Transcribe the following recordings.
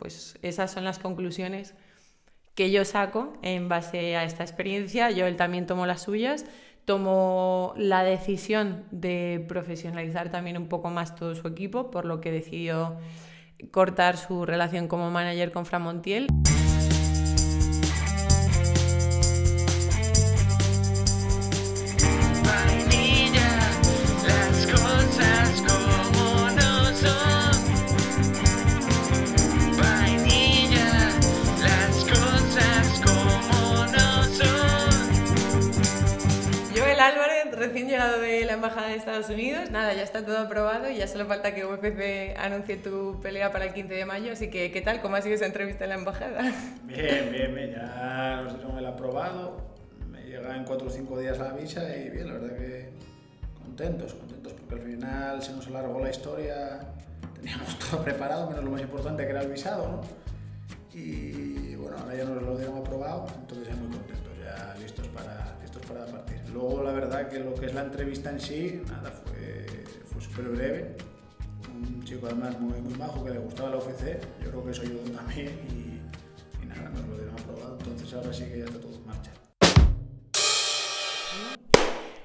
pues esas son las conclusiones que yo saco en base a esta experiencia. Yo él también tomo las suyas, tomo la decisión de profesionalizar también un poco más todo su equipo, por lo que decidió cortar su relación como manager con Framontiel. Recién llegado de la Embajada de Estados Unidos. Nada, ya está todo aprobado y ya solo falta que UFC anuncie tu pelea para el 15 de mayo. Así que, ¿qué tal? ¿Cómo ha sido esa entrevista en la Embajada? Bien, bien, bien. Ya nos dieron el aprobado. Me llega en 4 o 5 días la visa y bien, la verdad que contentos, contentos porque al final se nos alargó la historia. Teníamos todo preparado, menos lo más importante que era el visado, ¿no? Y bueno, ahora ya nos lo dieron aprobado, entonces ya muy contentos, ya listos para, para partir. Luego, la verdad que lo que es la entrevista en sí, nada, fue, fue súper breve. Un chico además muy, muy majo que le gustaba la UFC, yo creo que eso ayudó también y, y nada, nos lo dieron aprobado, entonces ahora sí que ya está todo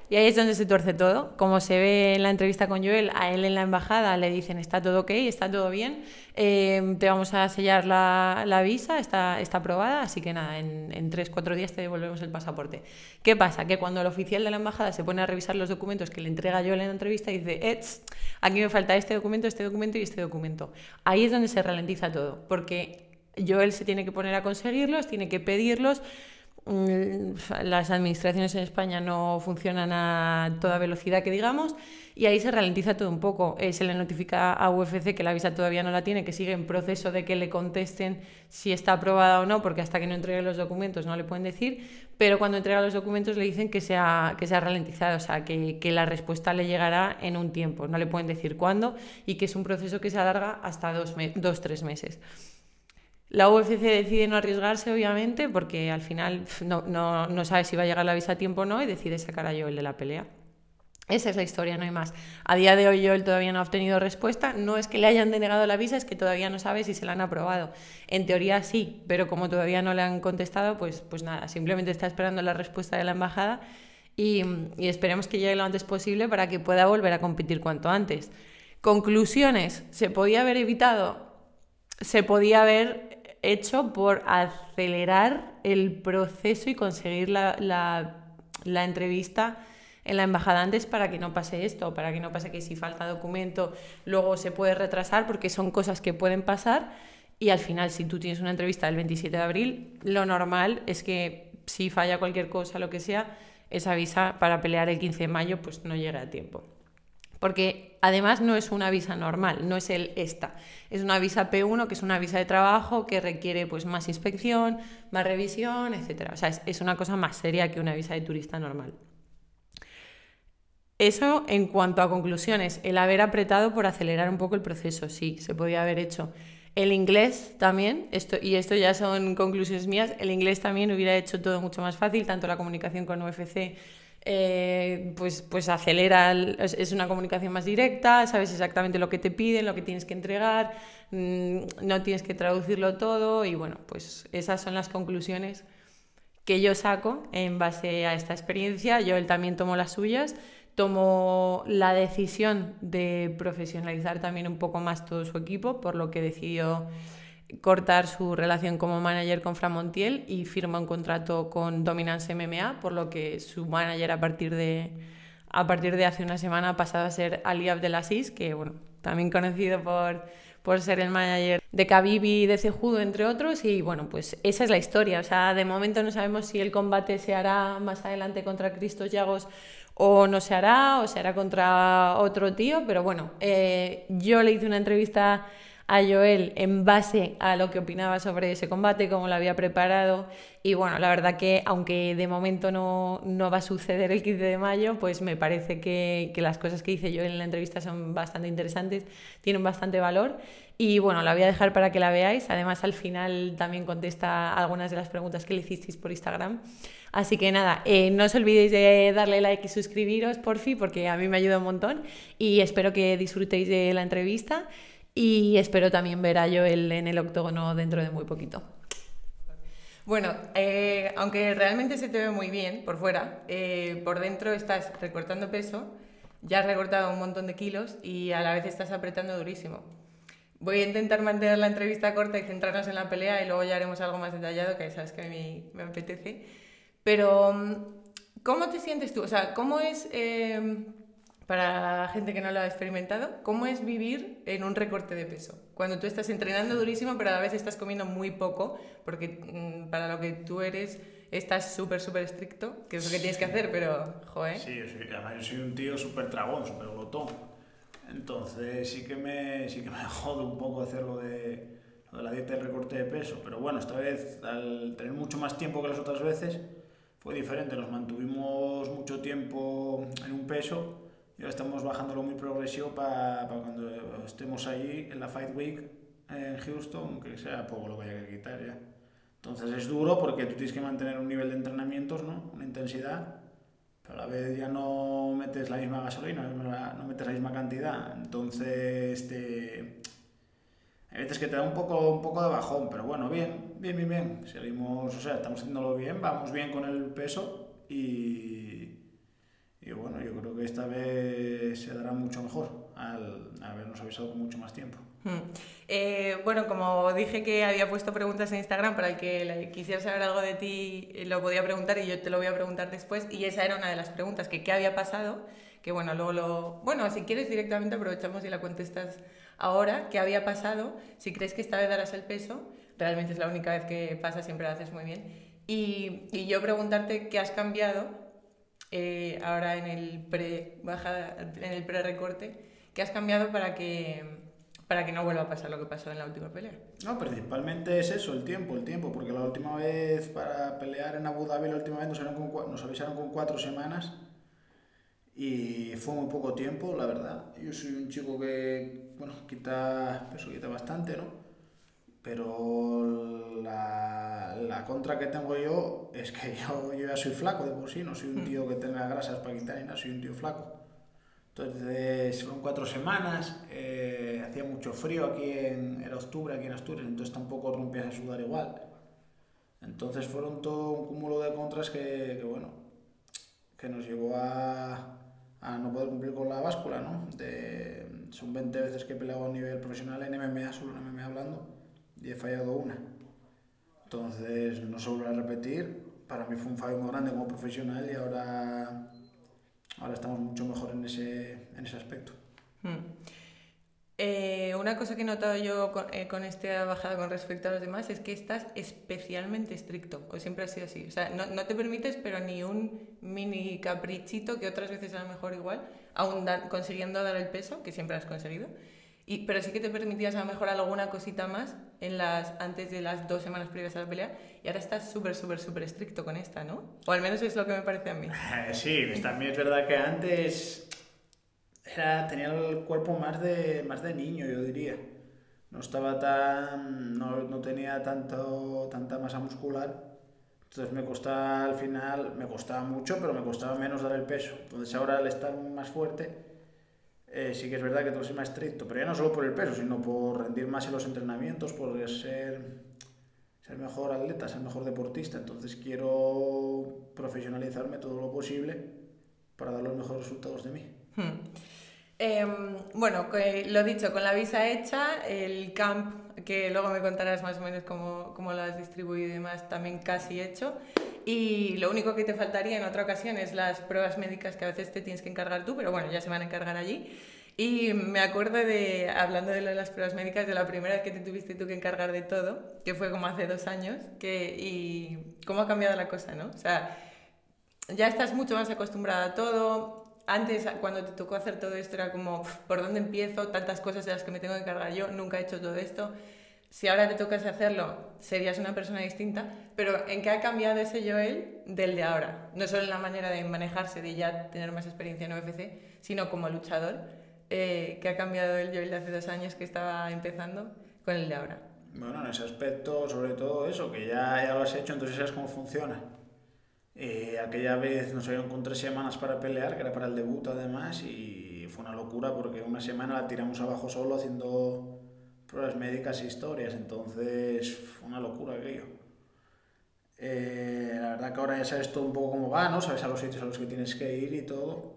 Y ahí es donde se tuerce todo. Como se ve en la entrevista con Joel, a él en la embajada le dicen está todo ok, está todo bien, eh, te vamos a sellar la, visa, está, aprobada, así que nada, en, en tres, cuatro días te devolvemos el pasaporte. ¿Qué pasa? Que cuando el oficial de la embajada se pone a revisar los documentos que le entrega Joel en la entrevista, dice, eh, aquí me falta este documento, este documento y este documento. Ahí es donde se ralentiza todo, porque Joel se tiene que poner a conseguirlos, tiene que pedirlos, las administraciones en España no funcionan a toda velocidad que digamos y ahí se ralentiza todo un poco. Eh, se le notifica a UFC que la visa todavía no la tiene, que sigue en proceso de que le contesten si está aprobada o no, porque hasta que no entregue los documentos no le pueden decir, pero cuando entrega los documentos le dicen que se ha, que ralentizado, o sea, que, que la respuesta le llegará en un tiempo, no le pueden decir cuándo y que es un proceso que se alarga hasta dos, dos tres meses. La UFC decide no arriesgarse, obviamente, porque al final no, no, no, sabe si va a llegar la visa a tiempo o no y decide sacar a Joel de la pelea. Esa es la historia, no hay más. A día de hoy Joel todavía no ha obtenido respuesta. No es que le hayan denegado la visa, es que todavía no sabe si se la han aprobado. En teoría sí, pero como todavía no le han contestado, pues, pues nada, simplemente está esperando la respuesta de la embajada y, y esperemos que llegue lo antes posible para que pueda volver a competir cuanto antes. Conclusiones, ¿se podía haber evitado? Se podía haber hecho por acelerar el proceso y conseguir la, entrevista en la embajada antes para que no pase esto, para que no pase que si falta documento luego se puede retrasar porque son cosas que pueden pasar y al final si tú tienes una entrevista el 27 de abril, lo normal es que si falla cualquier cosa, lo que sea, esa visa para pelear el 15 de mayo pues no llega a tiempo. Porque además no es una visa normal, no es el esta. Es una visa P1, que es una visa de trabajo que requiere pues, más inspección, más revisión, etc. O sea, es, es una cosa más seria que una visa de turista normal. Eso en cuanto a conclusiones, el haber apretado por acelerar un poco el proceso, sí, se podía haber hecho. El inglés también, esto, y esto ya son conclusiones mías, el inglés también hubiera hecho todo mucho más fácil, tanto la comunicación con UFC eh, pues, pues acelera, es una comunicación más directa, sabes exactamente lo que te piden, lo que tienes que entregar, mm, no tienes que traducirlo todo y bueno, pues esas son las conclusiones que yo saco en base a esta experiencia. Yo él también tomo las suyas, tomo la decisión de profesionalizar también un poco más todo su equipo, por lo que decidió cortar su relación como manager con Framontiel y firma un contrato con Dominance MMA, por lo que su manager a partir de, a partir de hace una semana ha pasado a ser Ali Abdelaziz, que bueno, también conocido por, por ser el manager de Khabib y de Cejudo, entre otros, y bueno, pues esa es la historia. O sea, de momento no sabemos si el combate se hará más adelante contra Cristos Llagos o no se hará, o se hará contra otro tío, pero bueno, eh, yo le hice una entrevista a Joel en base a lo que opinaba sobre ese combate, cómo lo había preparado. Y bueno, la verdad que aunque de momento no, no va a suceder el 15 de mayo, pues me parece que, que, las cosas que hice yo en la entrevista son bastante interesantes, tienen bastante valor. Y bueno, la voy a dejar para que la veáis. Además, al final también contesta algunas de las preguntas que le hicisteis por Instagram. Así que nada, eh, no os olvidéis de darle like y suscribiros, por fin, porque a mí me ayuda un montón. Y espero que disfrutéis de la entrevista. Y espero también ver a Joel en el octógono dentro de muy poquito. Bueno, eh, aunque realmente se te ve muy bien por fuera, eh, por dentro estás recortando peso, ya has recortado un montón de kilos y a la vez estás apretando durísimo. Voy a intentar mantener la entrevista corta y centrarnos en la pelea y luego ya haremos algo más detallado, que sabes que a mí me apetece. Pero, ¿cómo te sientes tú? O sea, ¿cómo es, eh, para gente que no lo ha experimentado, cómo es vivir en un recorte de peso? Cuando tú estás entrenando durísimo, pero a la vez estás comiendo muy poco, porque mm, para lo que tú eres estás súper, súper estricto, que es lo que tienes que hacer, pero, joder. Sí, yo soy, además yo soy un tío súper tragón, súper glotón. Entonces sí que me, sí que me jode un poco hacerlo de, lo de la dieta y el recorte de peso. Pero bueno, esta vez, al tener mucho más tiempo que las otras veces, fue diferente. Nos mantuvimos mucho tiempo en un peso y ahora estamos bajándolo muy progresivo para cuando estemos allí en la Fight Week en Houston, que sea poco lo que haya que quitar ya. Entonces es duro porque tú tienes que mantener un nivel de entrenamientos, ¿no? Una intensidad, pero a la vez ya no metes la misma gasolina, no metes la misma cantidad. Entonces te... Hay veces que te da un poco, un poco de bajón, pero bueno, bien, bien, bien, bien. Seguimos, o sea, estamos haciéndolo bien, vamos bien con el peso y bueno, yo creo que esta vez se dará mucho mejor al habernos avisado con mucho más tiempo. Hmm. Eh, bueno, como dije que había puesto preguntas en Instagram para el que quisiera saber algo de ti, eh, lo podía preguntar y yo te lo voy a preguntar después. Y esa era una de las preguntas, que qué había pasado, que bueno, luego lo... Bueno, si quieres directamente aprovechamos y la contestas ahora, qué había pasado, si crees que esta vez darás el peso, realmente es la única vez que pasa, siempre lo haces muy bien. Y, y yo preguntarte qué has cambiado eh, ahora en el pre-recorte, en el pre qué has cambiado para que para que no vuelva a pasar lo que pasó en la última pelea. No, principalmente es eso, el tiempo, el tiempo, porque la última vez para pelear en Abu Dhabi, la última vez nos, nos avisaron con cuatro semanas y fue muy poco tiempo, la verdad. Yo soy un chico que, bueno, quita peso, quita bastante, ¿no? Pero la, la, contra que tengo yo es que yo, yo ya soy flaco de por sí, no soy un mm. tío que tenga grasas para quitar ni nada, soy un tío flaco. Entonces fueron cuatro semanas, eh, hacía mucho frío aquí, en, era octubre aquí en Asturias, entonces tampoco rompías a sudar igual. Entonces fueron todo un cúmulo de contras que, que bueno, que nos llevó a, a, no poder cumplir con la báscula, ¿no? De, son 20 veces que he peleado a nivel profesional en MMA, solo en MMA hablando, y he fallado una. Entonces no se vuelve a repetir, para mí fue un fallo muy grande como profesional y ahora ahora estamos mucho mejor en ese, en ese aspecto. Hmm. Eh, una cosa que he notado yo con, eh, con, esta bajada con respecto a los demás es que estás especialmente estricto, o siempre ha sido así. O sea, no, no te permites, pero ni un mini caprichito, que otras veces a lo mejor igual, aún consiguiendo dar el peso, que siempre has conseguido. Y, pero sí que te permitías a lo mejor alguna cosita más en las, antes de las dos semanas previas a la pelea y ahora estás súper, súper, súper estricto con esta, ¿no? O al menos es lo que me parece a mí. Sí, pues también es verdad que antes era, tenía el cuerpo más de, más de niño, yo diría. No estaba tan... no, no tenía tanto, tanta masa muscular. Entonces me costaba al final, me costaba mucho, pero me costaba menos dar el peso. Entonces ahora al estar más fuerte eh, sí que es verdad que que ser más estricto, pero ya no solo por el peso, sino por rendir más en los entrenamientos, por ser, ser mejor atleta, ser mejor deportista. Entonces quiero profesionalizarme todo lo posible para dar los mejores resultados de mí. Hmm. Em, bueno, lo dicho, con la visa hecha, el camp, que luego me contarás más o menos cómo, cómo lo has distribuido y demás, también casi hecho. Y lo único que te faltaría en otra ocasión es las pruebas médicas que a veces te tienes que encargar tú, pero bueno, ya se van a encargar allí. Y me acuerdo de, hablando de las pruebas médicas, de la primera vez que te tuviste tú que encargar de todo, que fue como hace dos años, que, y cómo ha cambiado la cosa, ¿no? O sea, ya estás mucho más acostumbrada a todo. Antes, cuando te tocó hacer todo esto, era como, ¿por dónde empiezo? Tantas cosas de las que me tengo que encargar yo, nunca he hecho todo esto si ahora te tocas hacerlo, serías una persona distinta, pero ¿en qué ha cambiado ese Joel del de ahora? No solo en la manera de manejarse, de ya tener más experiencia en UFC, sino como luchador. Eh, ¿Qué ha cambiado el Joel de hace dos años que estaba empezando con el de ahora? Bueno, en ese aspecto, sobre todo eso, que ya, ya lo has hecho, entonces sabes cómo funciona. Eh, aquella vez nos habían con tres semanas para pelear, que era para el debut además, y fue una locura porque una semana la tiramos abajo solo haciendo pruebas médicas e historias, entonces una locura aquello. Eh, la verdad que ahora ya sabes todo un poco cómo va, ¿no? Sabes a los sitios a los que tienes que ir y todo.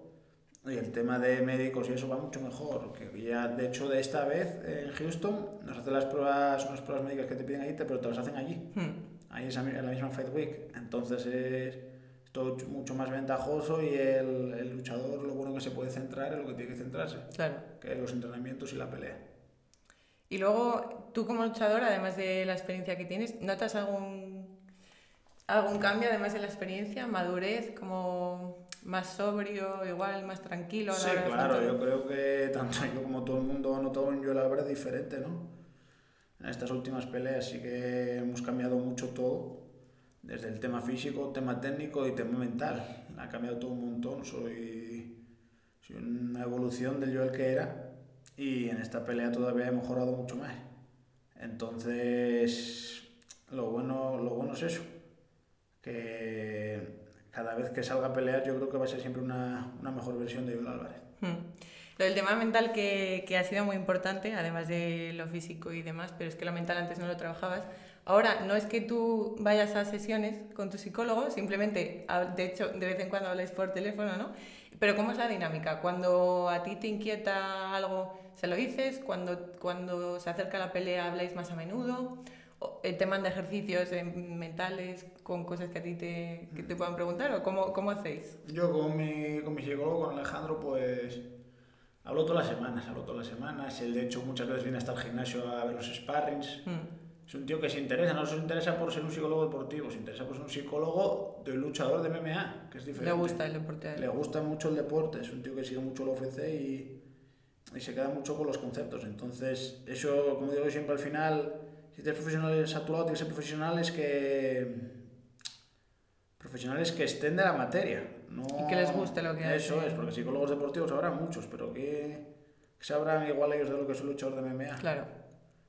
Y el tema de médicos y eso va mucho mejor. Que ya, de hecho, de esta vez en Houston nos hacen las pruebas, unas pruebas médicas que te piden ahí, pero te las hacen allí. Hmm. Ahí es en la misma Fight Week. Entonces es todo mucho más ventajoso y el, el luchador lo bueno que se puede centrar en lo que tiene que centrarse, Claro. que es los entrenamientos y la pelea. Y luego, tú como luchador, además de la experiencia que tienes, ¿notas algún, algún cambio además de la experiencia? ¿Madurez? ¿Como más sobrio, igual, más tranquilo? a la Sí, hora claro, yo creo que tanto yo como todo el mundo ha notado un Joel Álvarez diferente, ¿no? En estas últimas peleas sí que hemos cambiado mucho todo, desde el tema físico, tema técnico y tema mental. Ha cambiado todo un montón, soy, soy una evolución del Joel que era y en esta pelea todavía he mejorado mucho más. Entonces, lo bueno, lo bueno es eso, que cada vez que salga a pelear yo creo que va a ser siempre una, una mejor versión de Joel Álvarez. Hmm. Lo del tema mental que, que ha sido muy importante, además de lo físico y demás, pero es que lo mental antes no lo trabajabas. Ahora, no es que tú vayas a sesiones con tu psicólogo, simplemente, a- de hecho, de vez en cuando habláis por teléfono, ¿no? Pero ¿cómo es la dinámica? Cuando a ti te inquieta algo, ¿se lo dices? Cuando, cuando se acerca la pelea, ¿habláis más a menudo? O, eh, ¿Te manda ejercicios eh, mentales con cosas que a ti te, que te puedan preguntar? ¿O cómo, cómo hacéis? Yo con mi, con mi psicólogo, con Alejandro, pues hablo todas las semanas, hablo todas las semanas. Él de hecho muchas veces viene hasta el gimnasio a ver los sparrings. Hmm. Es un tío que se interesa, no se interesa por ser un psicólogo deportivo, se interesa por ser un psicólogo de luchador de MMA, que es diferente. Le gusta el deporte. Le gusta mucho el deporte, es un tío que sigue mucho el UFC y, y se queda mucho con los conceptos. Entonces, eso, como digo siempre al final, si tienes profesionales a tu lado, tienes que ser profesionales que profesionales que estén de la materia. No... Y que les guste lo que Eso hacen. es, porque psicólogos deportivos habrá muchos, pero que, que sabrán igual ellos de lo que es un luchador de MMA. Claro.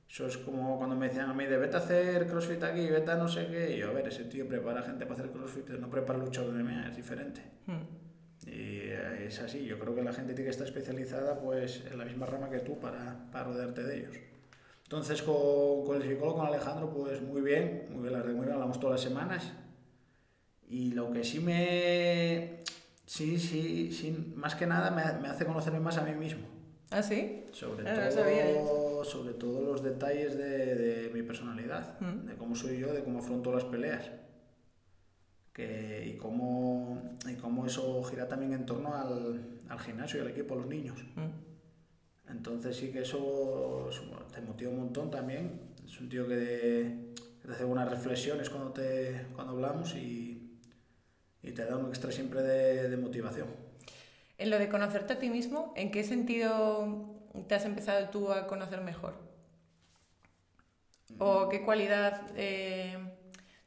Eso es como cuando me decían a mí de vete a hacer crossfit aquí, vete a no sé qué. Y yo, a ver, ese tío prepara gente para hacer crossfit, pero no prepara luchador de MMA, es diferente. Hmm. Y es así, yo creo que la gente tiene que estar especializada pues en la misma rama que tú para, para rodearte de ellos. Entonces con, con el psicólogo, con Alejandro, pues muy bien, muy bien, la verdad, muy bien, hablamos todas las semanas. Y lo que sí me... Sí, sí, sí, más que nada me, me hace conocerme más a mí mismo. ¿Ah, sí? Sobre, Ah, no todo, sobre todo los detalles de, de mi personalidad, Mm. de cómo soy yo, de cómo afronto las peleas. Que, y, cómo, y cómo eso gira también en torno al, al gimnasio y al equipo, a los niños. Hmm. Entonces sí que eso, te motiva un montón también. Es un tío que, que te hace unas reflexiones cuando, te, cuando hablamos y, y te da un extra siempre de, de motivación. En lo de conocerte a ti mismo, ¿en qué sentido te has empezado tú a conocer mejor? ¿O qué cualidad eh,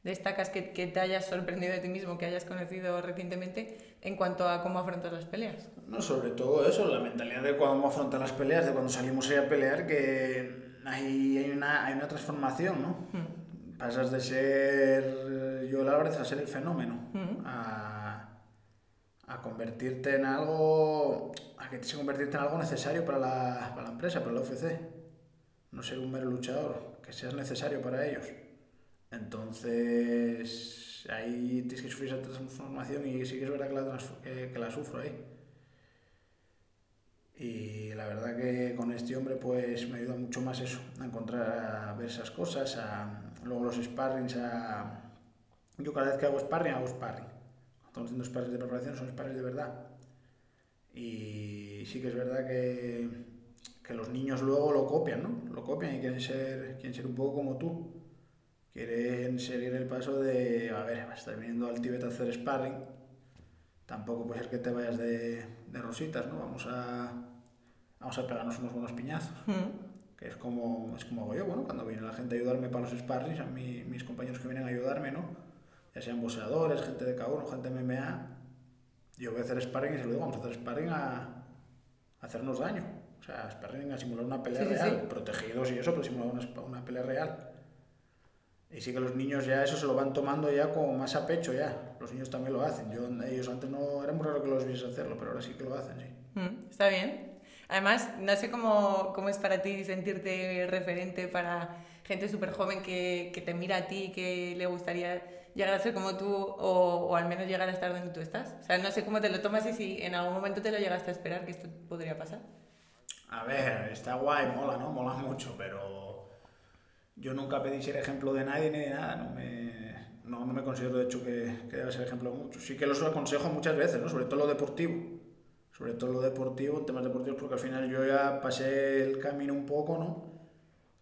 destacas que, que te hayas sorprendido de ti mismo, que hayas conocido recientemente en cuanto a cómo afrontas las peleas? No, sobre todo eso, la mentalidad de cuando afrontar las peleas, de cuando salimos ahí a pelear, que hay, hay, una, hay una transformación, ¿no? Hmm. Pasas de ser yo el Álvarez a ser el fenómeno, Mm. a, a convertirte en algo, a que que convertirte en algo necesario para la, para la empresa, para la UFC. No ser un mero luchador, que seas necesario para ellos. Entonces, ahí tienes que sufrir esa transformación y sí que es verdad que la, que, la sufro ahí. Y la verdad que con este hombre pues me ayuda mucho más eso, a encontrar, a ver esas cosas, a, luego los sparrings, a... Yo cada vez que hago sparring, hago sparring. Cuando haciendo sparrings de preparación son sparrings de verdad. Y sí que es verdad que, que los niños luego lo copian, ¿no? Lo copian y quieren ser, quieren ser un poco como tú. Quieren seguir el paso de, a ver, estás viniendo al Tíbet a hacer sparring, tampoco puede ser que te vayas de, de rositas, ¿no? Vamos a, vamos a pegarnos unos buenos piñazos, Hmm. que es como, es como hago yo, bueno, cuando viene la gente a ayudarme para los sparrings, a mí, mis compañeros que vienen a ayudarme, ¿no? Ya sean boxeadores, gente de K1, gente de MMA, yo voy a hacer sparring y se lo digo, vamos a hacer sparring a, a hacernos daño. O sea, sparring a simular una pelea Sí, sí, real, sí. protegidos y eso, pero simular una, una pelea real. Y sí que los niños ya eso se lo van tomando ya como más a pecho ya. Los niños también lo hacen. Yo, ellos antes no, era muy raro que los viese hacerlo, pero ahora sí que lo hacen, sí. Mm, Está bien. Además, no sé cómo, cómo es para ti sentirte referente para gente súper joven que, que, te mira a ti y que le gustaría llegar a ser como tú o, o, al menos llegar a estar donde tú estás. O sea, no sé cómo te lo tomas y si en algún momento te lo llegaste a esperar que esto podría pasar. A ver, está guay, mola, ¿no? Mola mucho, pero yo nunca pedí ser ejemplo de nadie ni de nada, no me, no, no me considero de hecho que, que deba ser ejemplo de muchos. Sí que los aconsejo muchas veces, ¿no? Sobre todo lo deportivo. Sobre todo lo deportivo, temas deportivos, porque al final yo ya pasé el camino un poco, ¿no?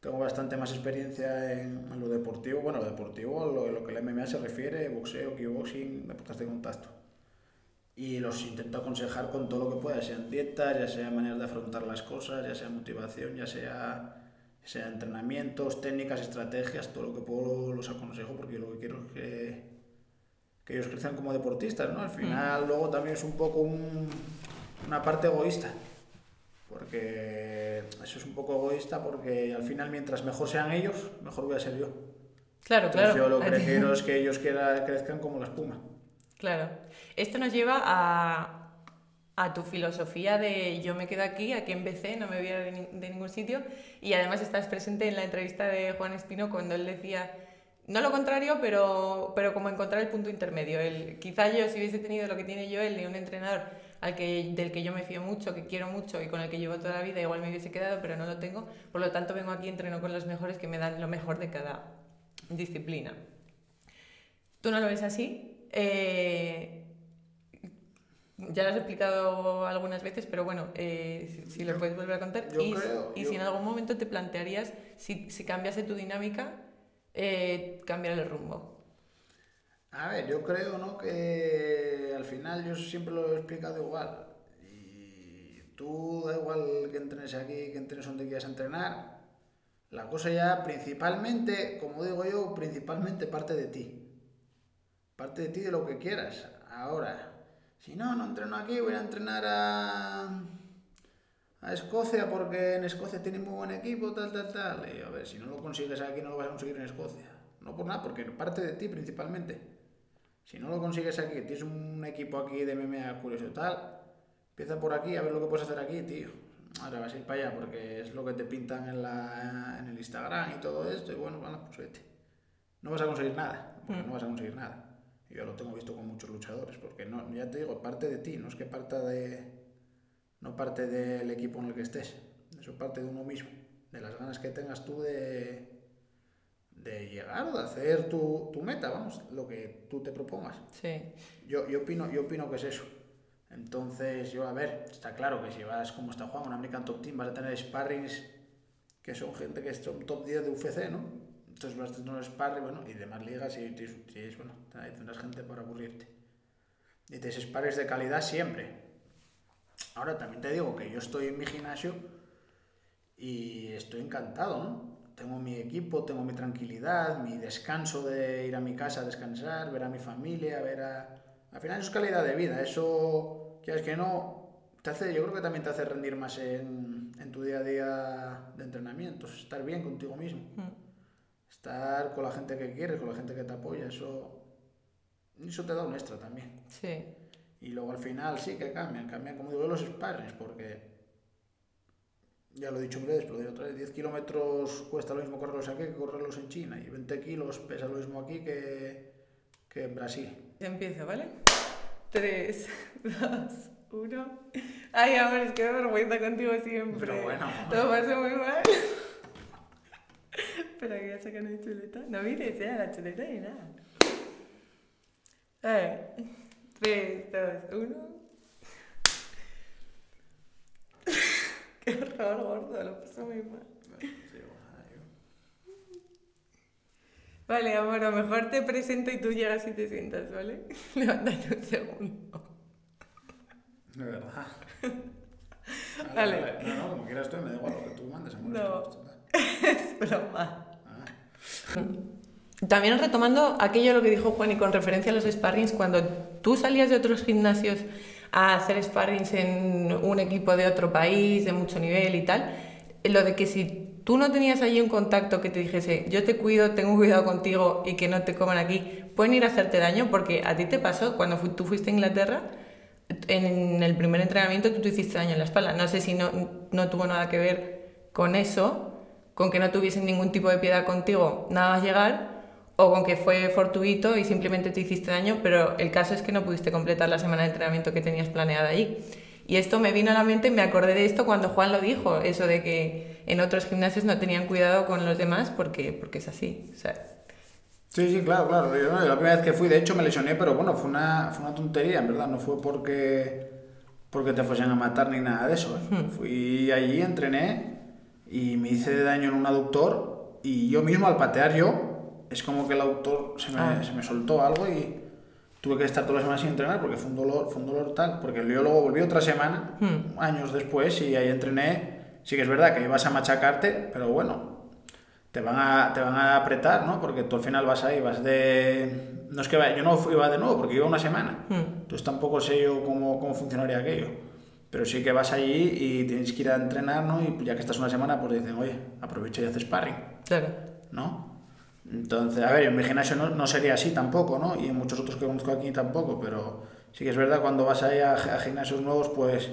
tengo bastante más experiencia en, en, lo deportivo, bueno, lo deportivo, lo, lo que el MMA se refiere, boxeo, kickboxing, deportes de contacto. Y los intento aconsejar con todo lo que pueda, sean dietas, ya sea maneras de afrontar las cosas, ya sea motivación, ya sea, sea entrenamientos, técnicas, estrategias, todo lo que puedo los aconsejo porque lo que quiero es que, que ellos crezcan como deportistas, ¿no? Al final mm. luego también es un poco un, una parte egoísta porque eso es un poco egoísta porque al final mientras mejor sean ellos, mejor voy a ser yo. Claro, Entonces, claro. Yo lo que quiero es que ellos crezcan como la espuma. Claro. Esto nos lleva a, a tu filosofía de yo me quedo aquí, aquí empecé, no me voy a de, ningún sitio. Y además estás presente en la entrevista de Juan Espino cuando él decía, no lo contrario, pero, pero como encontrar el punto intermedio. El, quizá yo si hubiese tenido lo que tiene yo, el de un entrenador al que, del que yo me fío mucho, que quiero mucho y con el que llevo toda la vida, igual me hubiese quedado, pero no lo tengo. Por lo tanto, vengo aquí, entreno con los mejores que me dan lo mejor de cada disciplina. ¿Tú no lo ves así? Eh, ya lo has explicado algunas veces, pero bueno, eh, si, si, lo puedes volver a contar. y, creo, y yo... si en algún momento te plantearías, si, si cambiase tu dinámica, eh, cambiar el rumbo. A ver, yo creo ¿no? que al final yo siempre lo he explicado igual. Y tú da igual que entrenes aquí, que entrenes donde quieras entrenar. La cosa ya principalmente, como digo yo, principalmente parte de ti. Parte de ti de lo que quieras. Ahora, si no, no entreno aquí, voy a entrenar a, a Escocia porque en Escocia tiene muy buen equipo, tal, tal, tal. Y a ver, si no lo consigues aquí, no lo vas a conseguir en Escocia. No por nada, porque parte de ti principalmente. Si no lo consigues aquí, tienes un equipo aquí de MMA curioso y tal, empieza por aquí a ver lo que puedes hacer aquí, tío. Ahora vas a ir para allá porque es lo que te pintan en, la, en el Instagram y todo esto, y bueno, bueno, pues vete. No vas a conseguir nada, porque mm. no vas a conseguir nada. Yo lo tengo visto con muchos luchadores, porque no, ya te digo, parte de ti, no es que parta de. no parte del equipo en el que estés, eso parte de uno mismo, de las ganas que tengas tú de, de llegar o de hacer tu, tu, meta, vamos, lo que tú te propongas. Sí. Yo, yo, opino, yo opino que es eso. Entonces, yo, a ver, está claro que si vas como está Juan, un American Top Team, vas a tener sparrings que son gente que son top 10 de UFC, ¿no? Entonces vas a tener sparring, bueno, y demás ligas y bueno, tendrás gente para aburrirte. Y tienes sparrings de calidad siempre. Ahora, también te digo que yo estoy en mi gimnasio y estoy encantado, ¿no? tengo mi equipo, tengo mi tranquilidad, mi descanso de ir a mi casa a descansar, ver a mi familia, ver a... Al final eso es calidad de vida, eso, quieres que no, te hace, yo creo que también te hace rendir más en, en tu día a día de entrenamientos, estar bien contigo mismo, mm. Estar con la gente que quieres, con la gente que te apoya, eso, eso te da un extra también. Sí. Y luego al final sí que cambian, cambian como digo los sparrings, porque ya lo he dicho mil veces, pero otra vez, 10 kilómetros cuesta lo mismo correrlos aquí que correrlos en China y 20 kilos pesa lo mismo aquí que, que en Brasil. Empiezo, ¿vale? 3, 2, 1. Ay, amor, es que me vergüenza contigo siempre. Pero bueno. Todo pasa muy mal. Espera, que voy a sacar mi chuleta. No mires, eh, la chuleta ni nada. A ver. 3, 2, 1. Qué horror, gordo, lo paso muy mal. Vale, amor, a lo mejor te presento y tú llegas y te sientas, ¿vale? Levántate un segundo. De verdad. Vale. vale. No, no, como quieras tú, me da igual lo que tú mandes, amor. No. es broma. También retomando aquello lo que dijo Juan y con referencia a los sparrings, cuando tú salías de otros gimnasios a hacer sparrings en un equipo de otro país, de mucho nivel y tal, lo de que si tú no tenías allí un contacto que te dijese, yo te cuido, tengo cuidado contigo y que no te coman aquí, pueden ir a hacerte daño porque a ti te pasó cuando tú fuiste a Inglaterra, en el primer entrenamiento tú te hiciste daño en la espalda. No sé si no, no tuvo nada que ver con eso, con que no tuviesen ningún tipo de piedad contigo nada más llegar, o con que fue fortuito y simplemente te hiciste daño, pero el caso es que no pudiste completar la semana de entrenamiento que tenías planeada allí. Y esto me vino a la mente, me acordé de esto cuando Juan lo dijo, eso de que en otros gimnasios no tenían cuidado con los demás porque, porque es así. O sea, Sí, sí, claro, claro. Yo, la primera vez que fui, de hecho, me lesioné, pero bueno, fue una, fue una tontería, en verdad. No fue porque, porque te fuesen a matar ni nada de eso. ¿eh? Fui allí, entrené y me hice daño en un aductor y yo mismo al patear yo, es como que el aductor se me, Ah. se me soltó algo y tuve que estar toda la semana sin entrenar porque fue un dolor, fue un dolor tal. Porque yo luego volví otra semana, Hmm. años después, y ahí entrené. Sí que es verdad que ibas a machacarte, pero bueno, te van a, te van a apretar, ¿no? Porque tú al final vas ahí, vas de... No es que vaya, yo no iba de nuevo porque iba una semana. Hmm. Entonces tampoco sé yo cómo, cómo funcionaría aquello. Pero sí que vas allí y tienes que ir a entrenar, ¿no? Y ya que estás una semana, pues dicen, oye, aprovecha y haces sparring, claro. ¿no? Entonces, a ver, en mi gimnasio no, no sería así tampoco, ¿no? Y en muchos otros que conozco aquí tampoco, pero sí que es verdad, cuando vas ahí a, a gimnasios nuevos, pues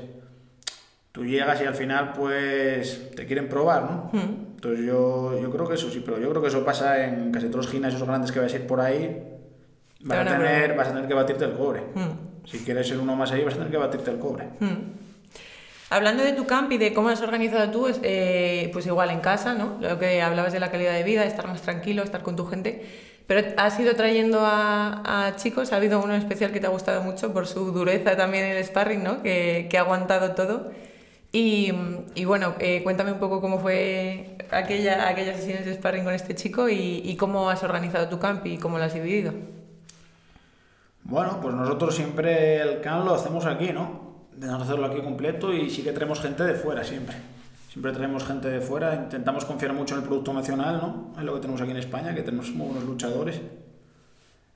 tú llegas y al final, pues te quieren probar, ¿no? Hmm. Entonces yo, yo creo que eso sí, pero yo creo que eso pasa en casi todos los gimnasios grandes que vas a ir por ahí. Vas a, tener, vas a tener que batirte el cobre. Hmm. Si quieres ser uno más ahí, vas a tener que batirte el cobre. Hmm. Hablando de tu camp y de cómo has organizado tú, eh, pues igual en casa, ¿no? Lo que hablabas de la calidad de vida, estar más tranquilo, estar con tu gente. Pero has ido trayendo a, chicos, ha habido uno especial que te ha gustado mucho por su dureza también en el sparring, ¿no? Que, ha aguantado todo. Y, bueno, eh, cuéntame un poco cómo fue aquella, aquellas sesiones de sparring con este chico y, y cómo has organizado tu camp y cómo lo has dividido. Bueno, pues nosotros siempre el can lo hacemos aquí, ¿no? Intentamos hacerlo aquí completo y sí que traemos gente de fuera siempre. Siempre traemos gente de fuera, intentamos confiar mucho en el producto nacional, ¿no? Es lo que tenemos aquí en España, que tenemos muy buenos luchadores.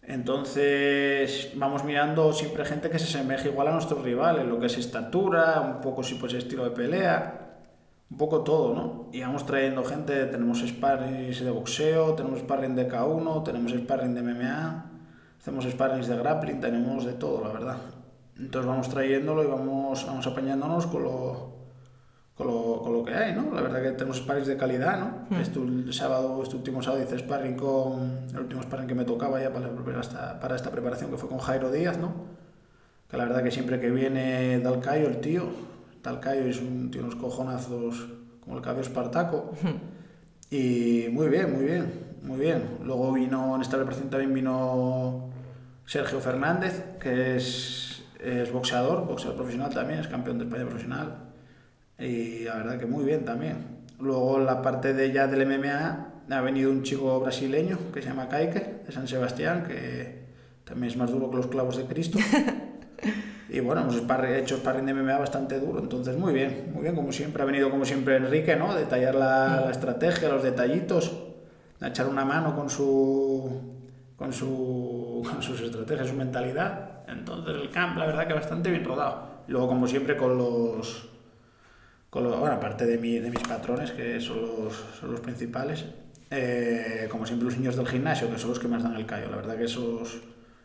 Entonces vamos mirando siempre gente que se asemeje igual a nuestros rivales, lo que es estatura, un poco si pues estilo de pelea, un poco todo, ¿no? Y vamos trayendo gente, tenemos sparrings de boxeo, tenemos sparring de K1, tenemos sparring de MMA, hacemos sparrings de grappling, tenemos de todo, la verdad. Entonces vamos trayéndolo y vamos, vamos apañándonos con lo, con lo, con lo que hay, ¿no? La verdad que tenemos sparrings de calidad, ¿no? Este ul- sábado, este último sábado hice sparring con el último sparring que me tocaba ya para, esta, para esta preparación, que fue con Jairo Díaz, ¿no? Que la verdad que siempre que viene Dalcayo, el tío, Dalcayo es un tío unos cojonazos como el cabello espartaco. Y muy bien, muy bien, muy bien. Luego vino, en esta preparación también vino Sergio Fernández, que es, es boxeador, boxeador profesional también, es campeón de España profesional. Y la verdad que muy bien también. Luego en la parte de ya del MMA ha venido un chico brasileño que se llama Kaike, de San Sebastián, que también es más duro que los clavos de Cristo. Y bueno, hemos hecho sparring de MMA bastante duro, entonces muy bien, muy bien, como siempre. Ha venido como siempre Enrique, ¿no? Detallar la, la estrategia, los detallitos, a echar una mano con su, con su con sus estrategias, su mentalidad. Entonces el camp, la verdad que bastante bien rodado. Luego, como siempre, con los, con los bueno, aparte de, mi, de mis patrones, que son los, son los principales, eh, como siempre los niños del gimnasio, que son los que más dan el callo. La verdad que esos,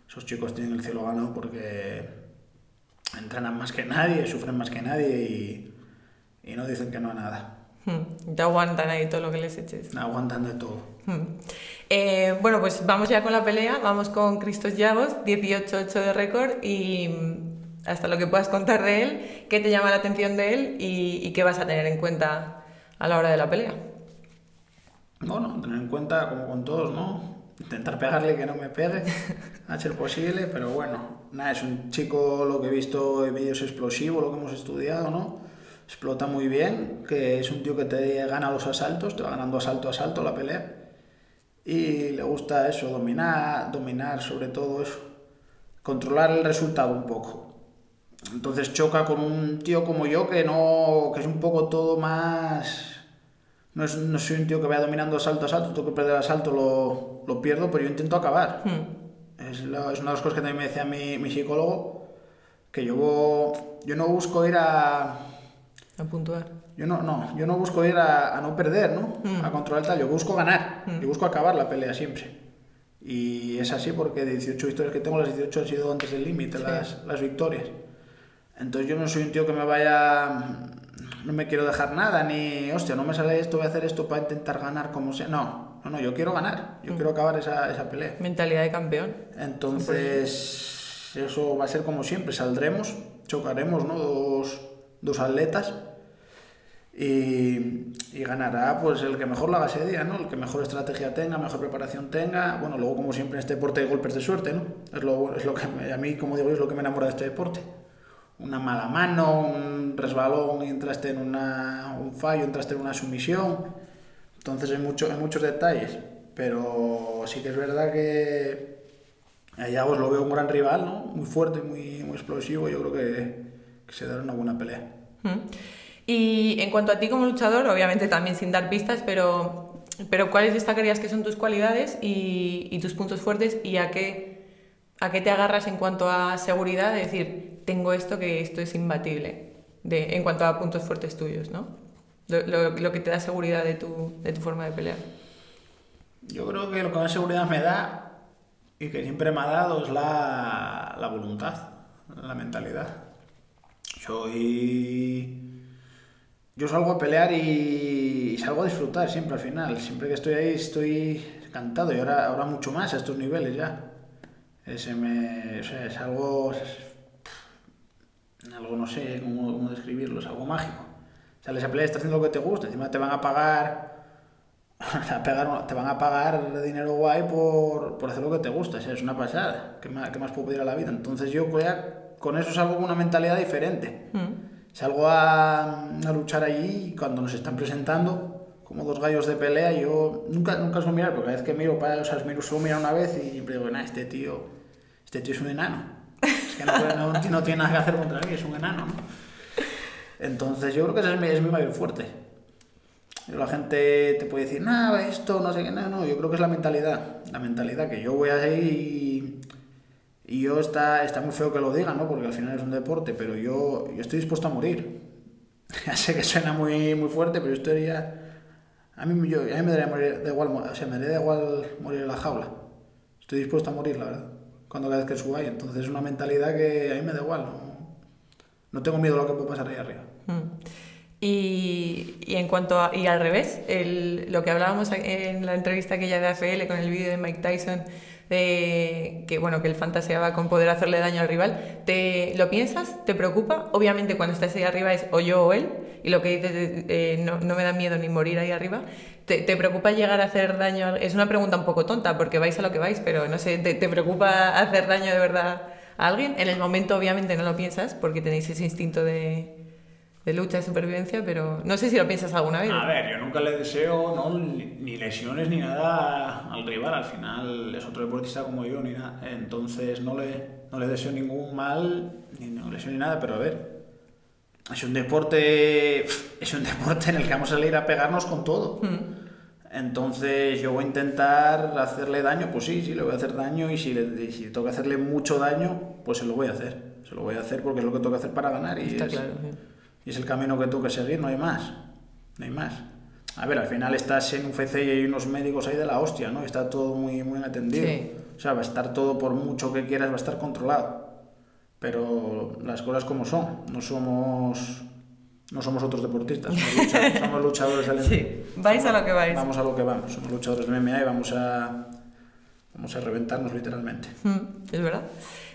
esos chicos tienen el cielo ganado porque entrenan más que nadie, sufren más que nadie y, y no dicen que no a nada. Hmm. Te aguantan ahí todo lo que les eches. Aguantan de todo. Hmm. Eh, bueno, pues vamos ya con la pelea. Vamos con Cristos Llagos, 18-8 de récord y mm, hasta lo que puedas contar de él, qué te llama la atención de él y, y qué vas a tener en cuenta a la hora de la pelea. Bueno, tener en cuenta, como con todos, ¿no? Intentar pegarle que no me pegue, a ser posible, pero bueno, nada, es un chico, lo que he visto en vídeos explosivo, lo que hemos estudiado, ¿no? Explota muy bien, que es un tío que te gana los asaltos, te va ganando asalto a asalto la pelea. Y le gusta eso, dominar, dominar sobre todo eso, controlar el resultado un poco. Entonces choca con un tío como yo que no, que es un poco todo más no, es, no soy un tío que vaya dominando asalto a asalto, tengo que perder el asalto, lo, lo pierdo, pero yo intento acabar. Hmm. Es, la- es una de las cosas que también me decía mi, mi psicólogo, que yo, yo no busco ir a... A puntuar. Yo no, no, yo no busco ir a, a no perder, ¿no? Mm. A controlar tal, yo busco ganar, Mm. yo busco acabar la pelea siempre. Y es así porque de 18 victorias que tengo, las 18 han sido antes del límite, Sí. las, las victorias. Entonces yo no soy un tío que me vaya... No me quiero dejar nada, ni, hostia, no me sale esto, voy a hacer esto para intentar ganar como sea. No, no, no, yo quiero ganar, yo quiero acabar esa, esa pelea. Mentalidad de campeón. Entonces, eso va a ser como siempre, saldremos, chocaremos, ¿no? Dos, dos atletas y, ganará pues el que mejor lo haga ese día, ¿no? El que mejor estrategia tenga, mejor preparación tenga. Bueno, luego como siempre en este deporte hay golpes de suerte, ¿no? Es lo, es lo que a mí, como digo, es lo que me enamora de este deporte. Una mala mano, un resbalón entraste en una, un fallo, entraste en una sumisión. Entonces hay, mucho, hay muchos detalles, pero sí que es verdad que allá os lo veo un gran rival, ¿no? Muy fuerte, muy, muy explosivo. Yo creo que, que se dará una buena pelea. Y en cuanto a ti como luchador, obviamente también sin dar pistas, pero, pero ¿cuáles destacarías que son tus cualidades y, tus puntos fuertes y a qué, a qué te agarras en cuanto a seguridad? De decir, tengo esto que esto es imbatible, de, en cuanto a puntos fuertes tuyos, ¿no? Lo, lo- lo que te da seguridad de tu, de tu forma de pelear. Yo creo que lo que más seguridad me da y que siempre me ha dado es la, la voluntad, la mentalidad. Soy. Yo salgo a pelear y, salgo a disfrutar siempre al final. Siempre que estoy ahí estoy encantado y ahora, ahora mucho más a estos niveles ya. Ese me, o sea, es algo. algo no sé cómo, cómo describirlo, es algo mágico. Sales a pelear, estás haciendo lo que te gusta, encima te van a pagar te van a pagar- a dinero guay por, por hacer lo que te gusta, o sea, es una pasada. ¿Qué más, qué más puedo pedir a la vida? Entonces yo ya con eso salgo con una mentalidad diferente. Mm. Salgo a, a luchar allí y cuando nos están presentando como dos gallos de pelea, yo nunca, nunca suelo mirar, porque cada vez que miro, para, o sea, miro, suelo mirar una vez y siempre digo, nah, este tío, este tío es un enano. Es que no, no- no tiene nada que hacer contra mí, es un enano, ¿no? Entonces yo creo que ese es mi, es mi mayor fuerte. La gente te puede decir, nada, esto, no sé qué, no, no, yo creo que es la mentalidad. La mentalidad que yo voy a ir y, yo está, está muy feo que lo diga, ¿no? Porque al final es un deporte, pero yo, yo estoy dispuesto a morir. Ya sé que suena muy, muy fuerte, pero yo estaría... A mí, yo, a mí me daría morir, igual, o sea, me daría igual morir en la jaula. Estoy dispuesto a morir, la verdad. Cuando cada vez que suba. Entonces es una mentalidad que a mí me da igual. No, no tengo miedo a lo que puede pasar ahí arriba. Mm. Y, y en cuanto a, y al revés, el- lo que hablábamos en la entrevista aquella de AFL con el vídeo de Mike Tyson, de que bueno, que él fantaseaba con poder hacerle daño al rival, ¿te lo piensas? ¿Te preocupa? Obviamente cuando estás ahí arriba es o yo o él, y lo que dices eh, no, no me da miedo ni morir ahí arriba. ¿Te, te preocupa llegar a hacer daño? Es una pregunta un poco tonta, porque vais a lo que vais, pero no sé, ¿te, te preocupa hacer daño de verdad a alguien? En el momento obviamente no lo piensas, porque tenéis ese instinto de, de lucha, de supervivencia, pero no sé si lo piensas alguna vez. A ver, yo nunca le deseo ¿no? ni lesiones ni nada al rival. Al final es otro deportista como yo, ni nada. Entonces no le, no le deseo ningún mal, ni ninguna lesión ni nada, pero a ver. Es un deporte. Es un deporte en el que vamos a salir a pegarnos con todo. Entonces yo voy a intentar hacerle daño, pues sí, sí, le voy a hacer daño y si, le, si tengo que hacerle mucho daño, pues se lo voy a hacer. Se lo voy a hacer porque es lo que tengo que hacer para ganar y Está es, claro. sí. Y es el camino que tengo que seguir, no hay más. No hay más. A ver, al final estás en un FC y hay unos médicos ahí de la hostia, ¿no? Está todo muy, muy atendido. Sí. O sea, va a estar todo, por mucho que quieras, va a estar controlado. Pero las cosas como son. No somos, no somos otros deportistas, somos, lucha- somos luchadores del Sí, vais a lo que vais. Vamos a lo que vamos. Somos luchadores de MMA y vamos a, vamos a reventarnos literalmente. Mm, Es verdad.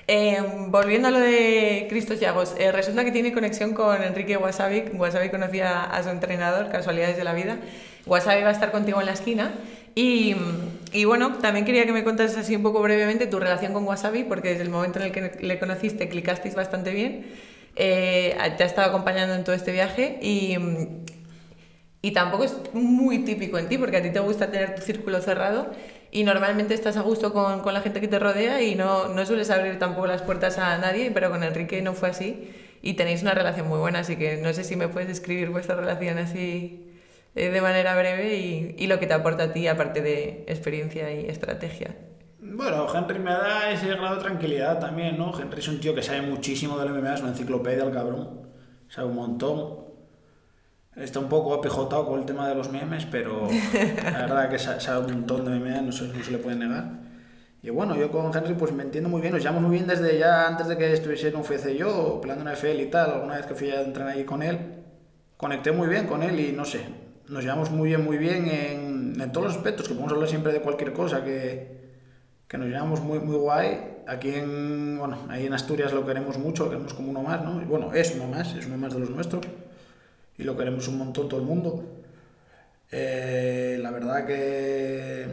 Eh, volviendo a lo de Cristos Llagos, eh, resulta que tiene conexión con Enrique Wasabi. Wasabi conocía a su entrenador, casualidades de la vida. Wasabi va a estar contigo en la esquina. Y, y bueno, también quería que me contases así un poco brevemente tu relación con Wasabi, porque desde el momento en el que le conociste clicasteis bastante bien. Eh, te ha estado acompañando en todo este viaje y, y tampoco es muy típico en ti, porque a ti te gusta tener tu círculo cerrado y normalmente estás a gusto con, con la gente que te rodea y no, no sueles abrir tampoco las puertas a nadie, pero con Enrique no fue así y tenéis una relación muy buena, así que no sé si me puedes describir vuestra relación así eh, de manera breve y, y lo que te aporta a ti, aparte de experiencia y estrategia. Bueno, Henry me da ese grado de tranquilidad también, ¿no? Henry es un tío que sabe muchísimo del MMA, es una enciclopedia el cabrón, sabe un montón. Está un poco apejotado con el tema de los memes, pero la verdad que sa- sabe un montón de MMA, no se, no se le puede negar. Y bueno, yo con Henry pues me entiendo muy bien, nos llevamos muy bien desde ya antes de que estuviese en un FC yo, peleando en FL y tal, alguna vez que fui a entrenar ahí con él, conecté muy bien con él y no sé, nos llevamos muy bien, muy bien en, en todos los aspectos, que podemos hablar siempre de cualquier cosa, que, que nos llevamos muy, muy guay. Aquí en, bueno, ahí en Asturias lo queremos mucho, lo queremos como uno más, ¿no? Y bueno, es uno más, es uno más de los nuestros y lo queremos un montón todo el mundo. Eh, la verdad que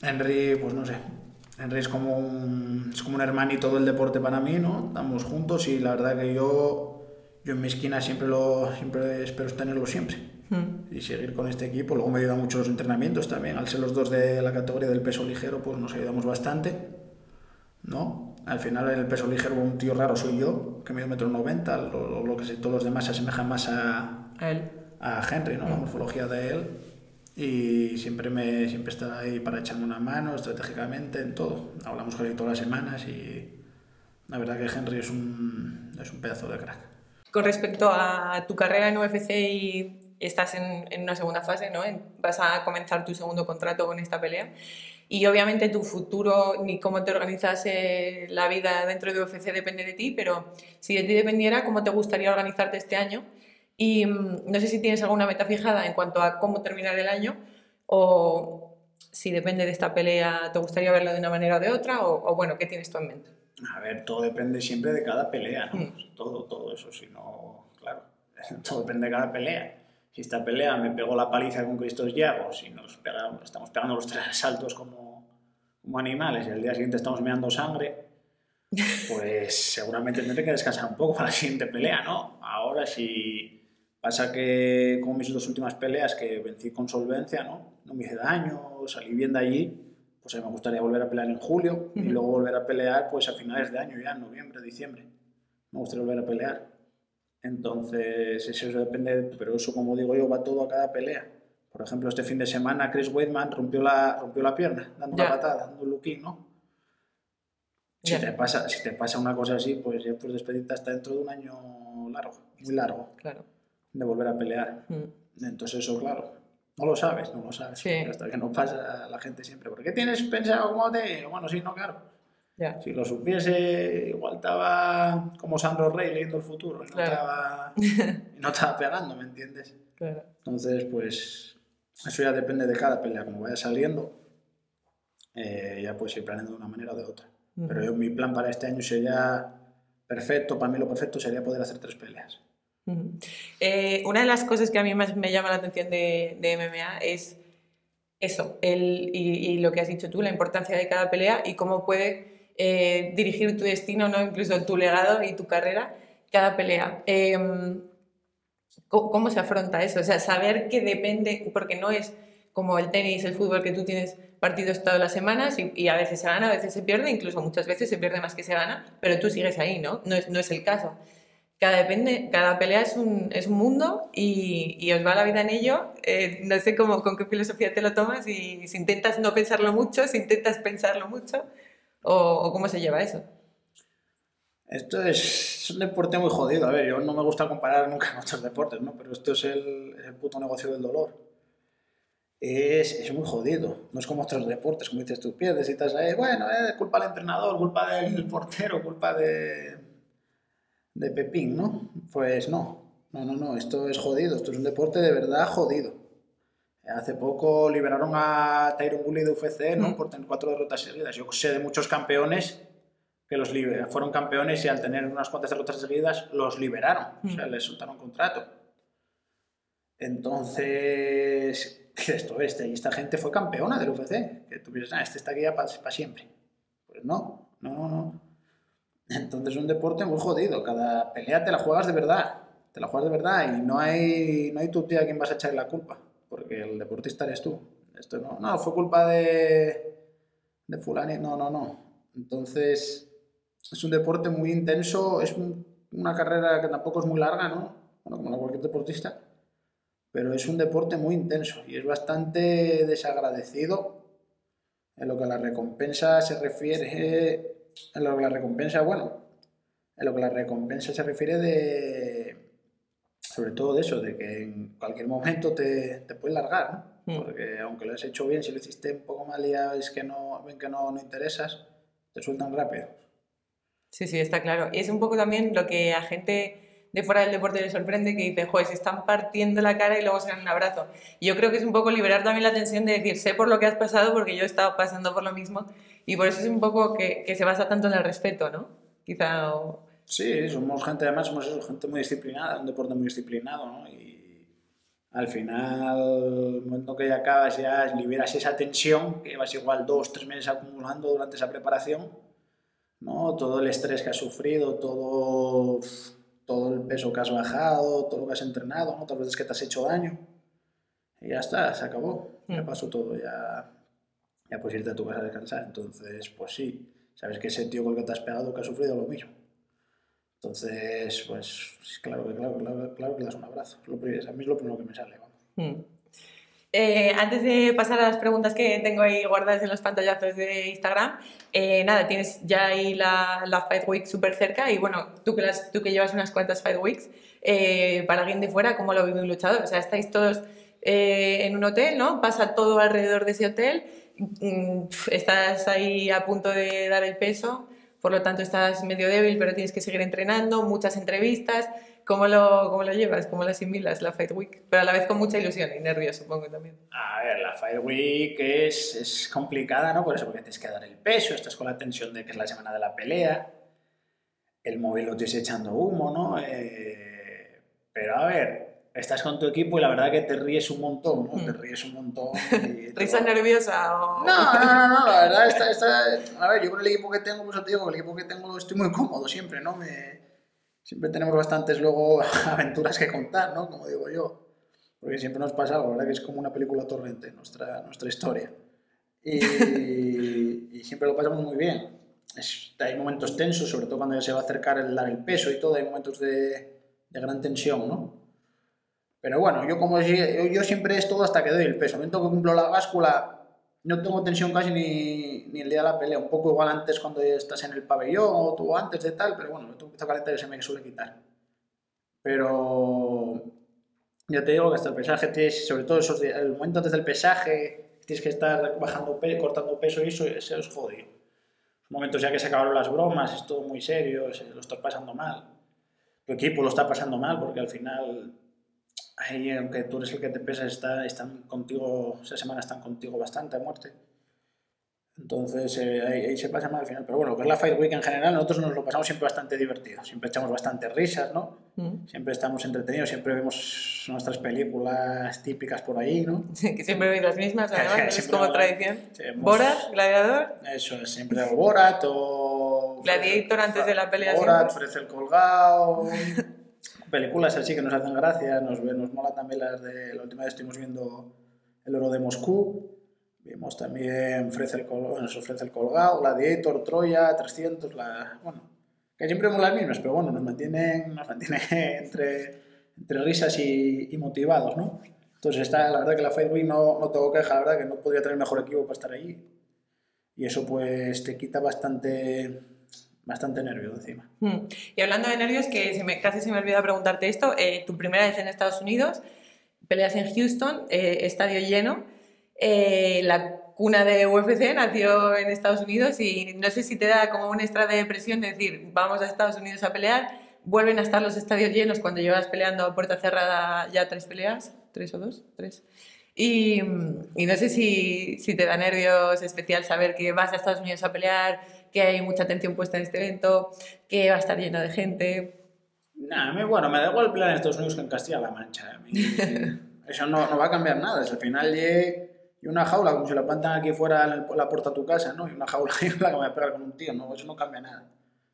Henry, pues no sé, Henry es como un, es como un hermanito del deporte para mí, ¿no? Estamos juntos y la verdad que yo, yo en mi esquina siempre, lo, siempre espero tenerlo siempre. Mm. Y seguir con este equipo. Luego me ayuda mucho los entrenamientos también. Al ser los dos de la categoría del peso ligero, pues nos ayudamos bastante. ¿no? Al final el peso ligero un tío raro soy yo, que mido metro noventa, lo, lo, que sé, todos los demás se asemejan más a, a él. A Henry, ¿no? La mm. morfología de él y siempre, me, siempre está ahí para echarme una mano estratégicamente en todo. Hablamos con él todas las semanas y la verdad que Henry es un, es un pedazo de crack. Con respecto a tu carrera en UFC y estás en, en una segunda fase, ¿no? vas a comenzar tu segundo contrato con esta pelea. Y obviamente tu futuro ni cómo te organizas la vida dentro de UFC depende de ti, pero si de ti dependiera, ¿cómo te gustaría organizarte este año? Y mm, no sé si tienes alguna meta fijada en cuanto a cómo terminar el año o si depende de esta pelea, ¿te gustaría verlo de una manera o de otra? O, bueno, ¿qué tienes tú en mente? A ver, todo depende siempre de cada pelea, ¿no? Mm. Todo, todo eso, si no, claro, todo depende de cada pelea. Si esta pelea me pegó la paliza con Cristos Llagos si nos pegamos, estamos pegando los tres asaltos como, como animales y al día siguiente estamos meando sangre, pues seguramente tendré que descansar un poco para la siguiente pelea, ¿no? Ahora si Pasa que, como mis dos últimas peleas, que vencí con solvencia, ¿no? No me hice daño, salí bien de allí, pues a mí me gustaría volver a pelear en julio y luego volver a pelear pues a finales de año, ya en noviembre, diciembre. Me gustaría volver a pelear. Entonces, eso depende, pero eso, como digo yo, va todo a cada pelea. Por ejemplo, este fin de semana Chris Weidman rompió la, rompió la pierna, dando una patada, dando un looking, ¿no? Si, te pasa, si te pasa una cosa así, pues ya puedes despedirte hasta dentro de un año largo, muy largo. Claro de volver a pelear. Mm. Entonces eso, claro, no lo sabes, no lo sabes. Hasta que no pasa la gente siempre. ¿Por qué tienes pensado cómo te...? Bueno, sí, no, claro. Si lo supiese, igual estaba como Sandro Rey leyendo el futuro y no, estaba, no estaba pegando, ¿me entiendes? Entonces, pues eso ya depende de cada pelea, como vaya saliendo, eh, ya puedes ir planeando de una manera o de otra. Pero yo, mi plan para este año sería perfecto, para mí lo perfecto sería poder hacer tres peleas. Eh, una de las cosas que a mí más me llama la atención de, MMA es eso, el, y, lo que has dicho tú, la importancia de cada pelea y cómo puede eh, dirigir tu destino, ¿no? incluso tu legado y tu carrera, cada pelea. Em, ¿cómo, se afronta eso? O sea, saber que depende, porque no es como el tenis, el fútbol, que tú tienes partidos todas las semanas y, a veces se gana, a veces se pierde, incluso muchas veces se pierde más que se gana, pero tú sigues ahí, ¿no? No es, no es el caso cada, depende, cada pelea es un, es un mundo y, y, os va la vida en ello. Eh, no sé cómo, con qué filosofía te lo tomas y si intentas no pensarlo mucho, si intentas pensarlo mucho o, cómo se lleva eso. Esto es, un deporte muy jodido. A ver, yo no me gusta comparar nunca con otros deportes, ¿no? Pero esto es el, puto negocio del dolor. Es, es, muy jodido. No es como otros deportes, como dices tú, pierdes y estás ahí, bueno, eh, culpa del entrenador, culpa del portero, culpa de, de Pepín, ¿no? Pues no, no, no, no, esto es jodido, esto es un deporte de verdad jodido. Hace poco liberaron a Tyron Woodley de UFC, ¿no? Mm. Por tener cuatro derrotas seguidas. Yo sé de muchos campeones que los fueron campeones y al tener unas cuantas derrotas seguidas los liberaron, o sea, mm. les soltaron contrato. Entonces, esto este? Y esta gente fue campeona del UFC. Que tú piensas, ah, este está aquí ya para siempre. Pues no, no, no, no. Entonces es un deporte muy jodido. Cada pelea te la juegas de verdad. Te la juegas de verdad y no hay, no hay tu tía a quien vas a echar la culpa. Porque el deportista eres tú. Esto no, no, fue culpa de, de fulani. No, no, no. Entonces es un deporte muy intenso. Es una carrera que tampoco es muy larga, ¿no? Bueno, como cualquier deportista. Pero es un deporte muy intenso y es bastante desagradecido en lo que a la recompensa se refiere en lo que la recompensa, bueno, en lo que la recompensa se refiere de, sobre todo de eso, de que en cualquier momento te, te puedes largar, ¿no? Mm. Porque aunque lo has hecho bien, si lo hiciste un poco mal y ya ves que no, ven que no, no interesas, te sueltan rápido. Sí, sí, está claro. Y es un poco también lo que a gente de fuera del deporte le sorprende, que dice, joder, se están partiendo la cara y luego se dan un abrazo. Y yo creo que es un poco liberar también la tensión de decir, sé por lo que has pasado porque yo he estado pasando por lo mismo. Y por eso es un poco que, que se basa tanto en el respeto, ¿no? Quizá... Sí, somos gente, además somos gente muy disciplinada, un deporte muy disciplinado, ¿no? Y al final, el momento que ya acabas, ya liberas esa tensión, que vas igual dos, tres meses acumulando durante esa preparación, ¿no? Todo el estrés que has sufrido, todo, todo el peso que has bajado, todo lo que has entrenado, ¿no? Otras veces que te has hecho daño. Y ya está, se acabó. Ya mm. pasó todo, ya, ya puedes irte a tu casa a descansar. Entonces, pues sí, sabes que ese tío con el que te has pegado que ha sufrido lo mismo. Entonces, pues claro que claro, claro, claro que das un abrazo. Lo, a mí es lo primero que me sale. Mm. Eh, antes de pasar a las preguntas que tengo ahí guardadas en los pantallazos de Instagram, eh, nada, tienes ya ahí la, la Fight Week súper cerca y bueno, tú que, las, tú que llevas unas cuantas Fight Weeks, eh, para alguien de fuera, ¿cómo lo vive un luchador? O sea, estáis todos en un hotel, ¿no? Pasa todo alrededor de ese hotel, mm, estás ahí a punto de dar el peso, por lo tanto estás medio débil, pero tienes que seguir entrenando, muchas entrevistas. ¿Cómo lo, cómo lo llevas? ¿Cómo lo asimilas la Fight Week? Pero a la vez con mucha ilusión y nervios, supongo también. A ver, la Fight Week es, es complicada, ¿no? Por eso, porque tienes que dar el peso, estás con la tensión de que es la semana de la pelea, el móvil lo tienes echando humo, ¿no? Eh, pero a ver, estás con tu equipo y la verdad que te ríes un montón, ¿no? Te mm. ríes un montón. ¿Risa nerviosa o...? No, no, no, no, la verdad está, está... A ver, yo con el equipo que tengo, pues te digo, con el equipo que tengo estoy muy cómodo siempre, ¿no? Me... Siempre tenemos bastantes luego aventuras que contar, ¿no? Como digo yo. Porque siempre nos pasa algo, la verdad que es como una película torrente nuestra, nuestra historia. Y, y siempre lo pasamos muy bien. Es, hay momentos tensos, sobre todo cuando ya se va a acercar el dar el peso y todo, hay momentos de, de gran tensión, ¿no? Pero bueno, yo como yo, yo siempre es todo hasta que doy el peso. Momento que cumplo la báscula, no tengo tensión casi ni, ni, el día de la pelea. Un poco igual antes cuando estás en el pabellón o tú antes de tal, pero bueno, me tengo que calentar y se me suele quitar. Pero ya te digo que hasta el pesaje, tienes, sobre todo esos el momento antes del pesaje, tienes que estar bajando cortando peso y eso, eso es jodido. Momentos ya que se acabaron las bromas, es todo muy serio, lo estás pasando mal. Tu equipo lo está pasando mal porque al final ahí, aunque tú eres el que te pesa, está, están contigo, esa semana están contigo bastante a muerte. Entonces eh, ahí, se pasa mal al final. Pero bueno, que es la Fight Week en general, nosotros nos lo pasamos siempre bastante divertido. Siempre echamos bastante risas, ¿no? Mm. Siempre estamos entretenidos, siempre vemos nuestras películas típicas por ahí, ¿no? Sí, que siempre veis las mismas, además, es como tradición. Borat, Gladiador. Eso es, siempre Borat o... Gladiator antes de la pelea. Borat, ofrece el colgado. películas así que nos hacen gracia, nos, nos mola también las de, la última vez estuvimos viendo El oro de Moscú, vimos también Ofrece el, nos ofrece el colgado, Gladiator, Troya, 300, la, bueno, que siempre vemos las mismas, pero bueno, nos mantienen, nos mantienen entre, entre risas y, y, motivados, ¿no? Entonces, está, la verdad que la Fight Week no, no tengo queja, la verdad que no podría tener mejor equipo para estar allí. Y eso pues te quita bastante bastante nervio encima. Hmm. Y hablando de nervios, que se me, casi se me olvidó preguntarte esto, eh, tu primera vez en Estados Unidos, peleas en Houston, eh, estadio lleno, eh, la cuna de UFC nació en Estados Unidos y no sé si te da como un extra de presión decir, vamos a Estados Unidos a pelear, vuelven a estar los estadios llenos cuando llevas peleando a puerta cerrada ya tres peleas, tres o dos, tres. Y, y no sé si, si te da nervios especial saber que vas a Estados Unidos a pelear, que hay mucha atención puesta en este evento, que va a estar lleno de gente. Nada, bueno, me da igual el plan en Estados Unidos que en Castilla-La Mancha. Eso no, no, va a cambiar nada. al final y una jaula, como si la plantan aquí fuera en la puerta de tu casa, ¿no? Y una jaula ahí la que me voy a pegar con un tío, ¿no? Eso no cambia nada.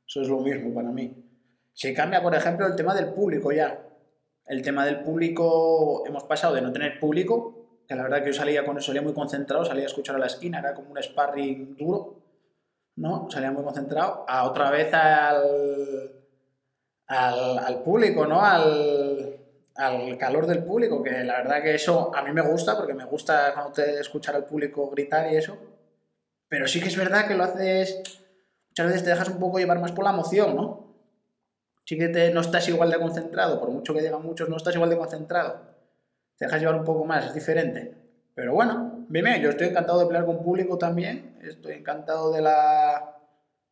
Eso es lo mismo para mí. Se cambia, por ejemplo, el tema del público ya. El tema del público, hemos pasado de no tener público, que la verdad que yo salía con eso, salía muy concentrado, salía a escuchar a la esquina, era como un sparring duro, ¿no? Salía muy concentrado, a otra vez al, al, público, ¿no? Al, calor del público, que la verdad que eso a mí me gusta, porque me gusta cuando te escuchar al público gritar y eso, pero sí que es verdad que lo haces, muchas veces te dejas un poco llevar más por la emoción, ¿no? Sí que te, no estás igual de concentrado, por mucho que digan muchos, no estás igual de concentrado, te dejas llevar un poco más, es diferente. Pero bueno, bien, yo estoy encantado de pelear con público también. Estoy encantado de la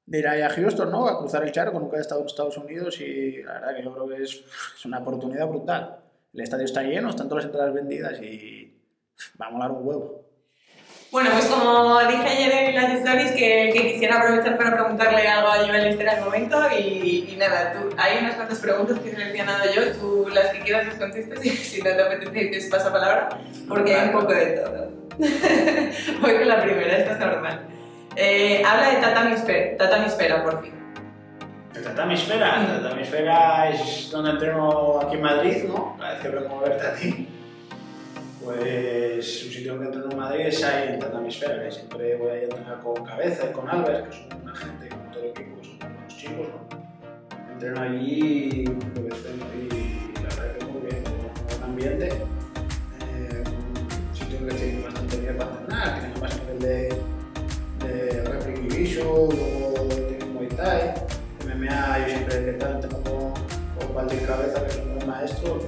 de ir a Houston, ¿no? A cruzar el charco, nunca he estado en Estados Unidos y la verdad que yo creo que es, es una oportunidad brutal. El estadio está lleno, están todas las entradas vendidas y va a molar un huevo. Bueno, pues como dije ayer en las stories, que, que quisiera aprovechar para preguntarle algo a Joel este era el momento y, y nada, tú, hay unas cuantas preguntas que he seleccionado yo, tú las que quieras las contestas y si no te apetece que pasa palabra, porque hay un poco de todo. Voy con la primera, esta es normal. Eh, habla de Tatamisfera, Tatamisfera, por fin. El Tatamisfera, el Tatamisfera es donde entreno aquí en Madrid, ¿no? Cada vez que vengo a verte a ti. Pues un sitio donde entreno en Madrid es ahí en Tatamisfera, que siempre voy a entrenar con Cabeza y con Albert, que son una gente, con todo el equipo, que son unos chicos, ¿no? Entreno allí y la verdad que muy bien, con buen ambiente. Eh, un sitio que tiene bastante bien para entrenar, tiene más nivel de, de Rapid Division, luego tiene Muay Thai, MMA, yo siempre que tengo con, con Valdir Cabeza, que es un buen maestro,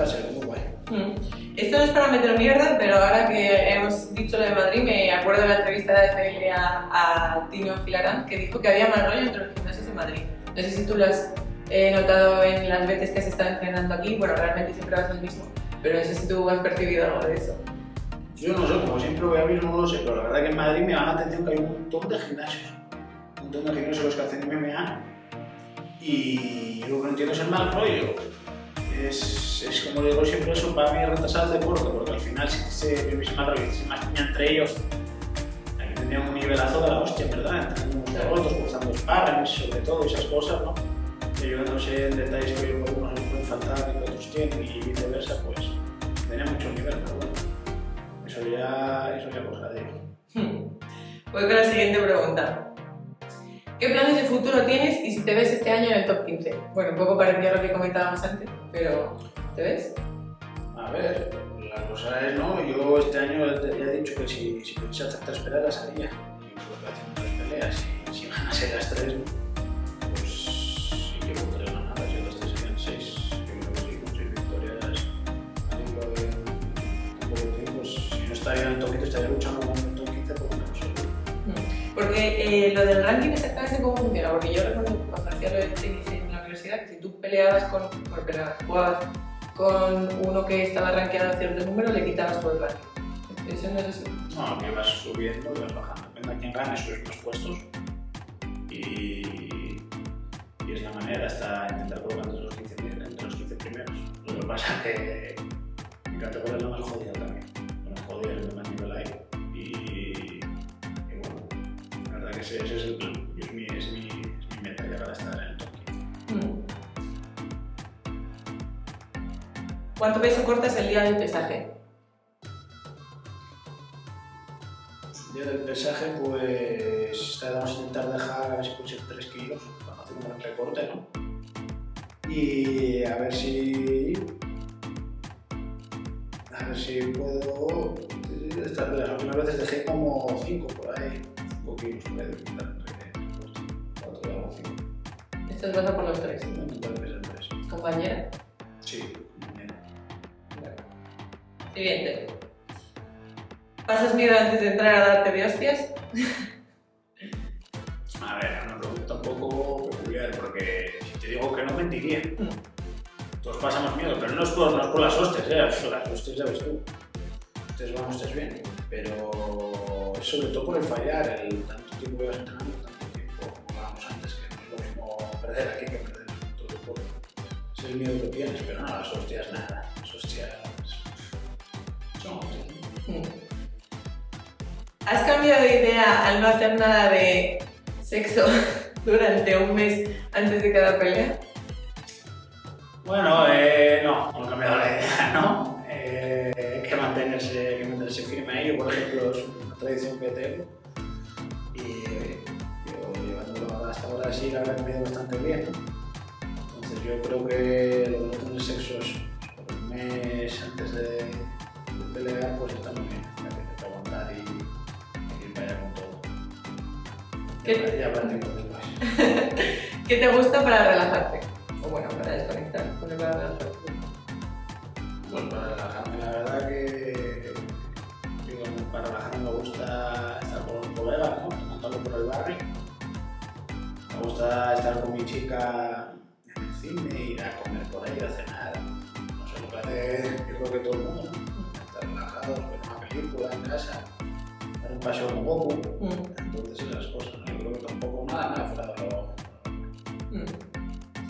muy, muy casero, muy guay. Mm. Esto no es para meter mierda, pero ahora que hemos dicho lo de Madrid, me acuerdo de la entrevista de FL a, a Tino Filarán, que dijo que había más rollo entre los gimnasios de Madrid. No sé si tú lo has eh, notado en las veces que has estado entrenando aquí, bueno, realmente siempre vas al mismo, pero no sé si tú has percibido algo de eso. Yo no sé, como siempre voy a mismo, no lo sé, pero la verdad que en Madrid me llama la atención que hay un montón de gimnasios. Un montón de gimnasios los que hacen MMA. Y yo lo que no entiendo es el mal rollo. Es, es como digo siempre, eso para mí retrasar el deporte, porque al final si se rollo, si se más piña entre ellos, aquí tendrían un nivelazo de la hostia, ¿verdad? Entrenando unos rotos, cruzando sparrings, sobre todo, esas cosas, ¿no? Que yo no sé en detalles que algunos les pueden faltar que otros tienen y viceversa, pues tenía mucho nivel, pero bueno. Eso ya, eso ya cosa de ellos. Voy con la siguiente pregunta. ¿Qué planes de futuro tienes y si te ves este año en el top 15? Bueno, un poco parecido a lo que comentábamos antes, pero ¿te ves? A ver, la cosa es, ¿no? Yo este año ya he dicho que si, si pudiese hacer tres peleas salía. Y creo que haciendo tres peleas. Y si ganase las tres, pues sí que con tres ganadas y otras tres serían seis. Yo que sí, con seis victorias. A nivel de de poco tiempo, pues si no estaría en el top 15, estaría luchando Porque eh, lo del ranking exactamente cómo funciona, porque yo recuerdo cuando hacía lo de tenis en la universidad que si tú peleabas con, bueno, peleabas, jugabas con uno que estaba rankeado a cierto número, le quitabas por el ranking. Eso no es así. No, que vas subiendo y vas bajando. Depende de quién gane, subes más puestos. Y, y es la manera hasta intentar colocar entre los 15, pri- entre los 15 primeros. Lo que pasa es que mi categoría es la más jodida también. La más jodida es el más ese, ese es el es mi, es mi, es mi meta llegar a estar en el top 15. Mm. ¿Cuánto peso cortas el día del pesaje? El día del pesaje, pues vamos a intentar dejar a ver si puede ser 3 kilos para hacer un buen recorte, ¿no? Y a ver si. A ver si puedo. Estas, las últimas veces dejé como 5 por ahí. 5 kilos por ahí de quitar entre 4 y algo 5. Esto es baja por los tres. 3. Compañera. Sí, bien. Siguiente. ¿Pasas miedo antes de entrar a darte de hostias? A ver, una pregunta un poco peculiar porque si te digo que no mentiría. Todos pasamos miedo, pero no es por, no es por las hostias, ¿eh? las hostias ya ves tú. Ustedes van, ustedes bien. Pero sobre todo por el fallar, el tanto tiempo que vas entrenando, tanto tiempo, como hablábamos antes, que no es lo mismo perder aquí que perder en todo el deporte. Es el miedo que tienes, pero no, las hostias nada. Las hostias son hostias. Mm. ¿Has cambiado de idea al no hacer nada de sexo durante un mes antes de cada pelea? Bueno, eh, no, no he cambiado la idea, ¿no? Eh, hay que mantenerse, que mantenerse firme ahí. Yo, por ejemplo, tradición que tengo. Y yo llevándolo hasta ahora así, la verdad que me ha ido bastante bien. Entonces yo creo que lo de no tener sexo es por un mes antes de, de pelear, pues está muy bien. Ya que aguantar y, y ir para allá con todo. ¿Qué- Ya después. ¿Qué te gusta para relajarte? O bueno, para desconectar, para relajarte. Pues para relajarme, la verdad que. Para relajarme me gusta estar con los colegas, ¿no? Tomándolo por el barrio. Me gusta estar con mi chica en el cine, ir a comer por ahí, a cenar. No sé, lo que hace, yo creo que todo el mundo, ¿no? Estar relajados, ver una película en casa, dar un paseo con Goku. Mm, Entonces esas cosas, ¿no? Yo creo que tampoco nada, nada fuera de lo mm.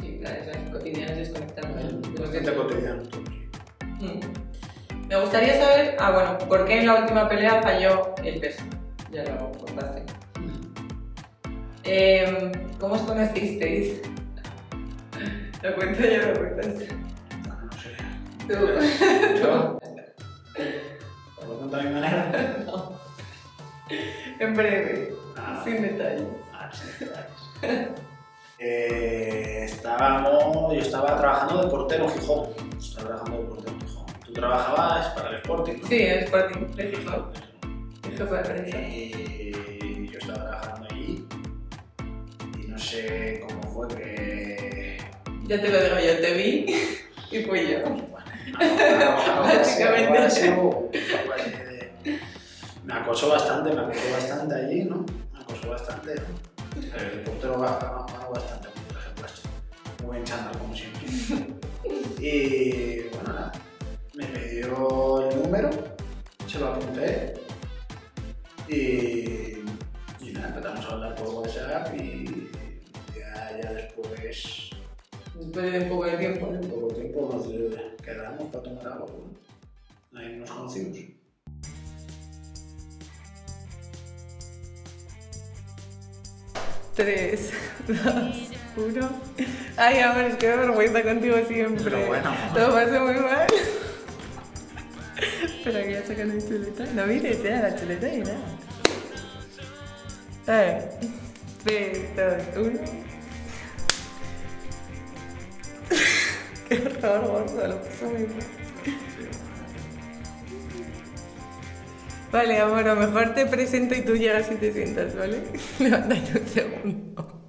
Sí, claro, esas cotidianas desconectando que bastante cotidiano. todo, sí. Mm. Me gustaría saber, ah bueno, ¿por qué en la última pelea falló el peso? Ya lo contaste. Eh, ¿Cómo os conocisteis? Lo cuento yo, lo cuentas. No, no sé. Tú. ¿Yo? ¿Os lo cuento a mi manera? En breve, Ah, sin detalles. ah, sí, detalles. Eh, estábamos, yo estaba trabajando de portero en Gijón. Estaba trabajando de portero en Gijón. Tú trabajabas para el Sporting, ¿no? Sí, en Sporting, de Gijón. El jefe de prensa. Y yo estaba trabajando allí y no sé cómo fue que... Ya te lo digo yo, te vi y fui yo. Básicamente. Básicamente. Me acosó bastante, me acosó bastante allí, ¿no? Me acosó bastante. El portero ganó bastante, por ejemplo, esto. Muy chándal, como siempre. Y bueno, nada. El número, se lo apunté. Y, y nada, empezamos a hablar por WhatsApp y ya, ya después Después de un poco de tiempo. en poco tiempo nos quedamos para tomar algo. Ahí nos conocimos. Tres, dos, uno. Ay, amor, es que me vergüenza contigo siempre. Pero bueno. Todo pasa muy mal. Espera, que ya sacan mi chuleta. No mires ya la chuleta y nada. A ver. Tres, dos, uno. Qué horror, gordo, lo paso muy. Vale, amor, a lo mejor te presento y tú llegas y te sientas, ¿vale? Levántate un segundo.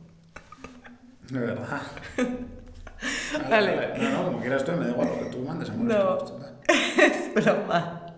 De verdad. Vale. No, no, como quieras tú, me da igual lo que tú mandes, amor. No. Esto, esto, Es broma.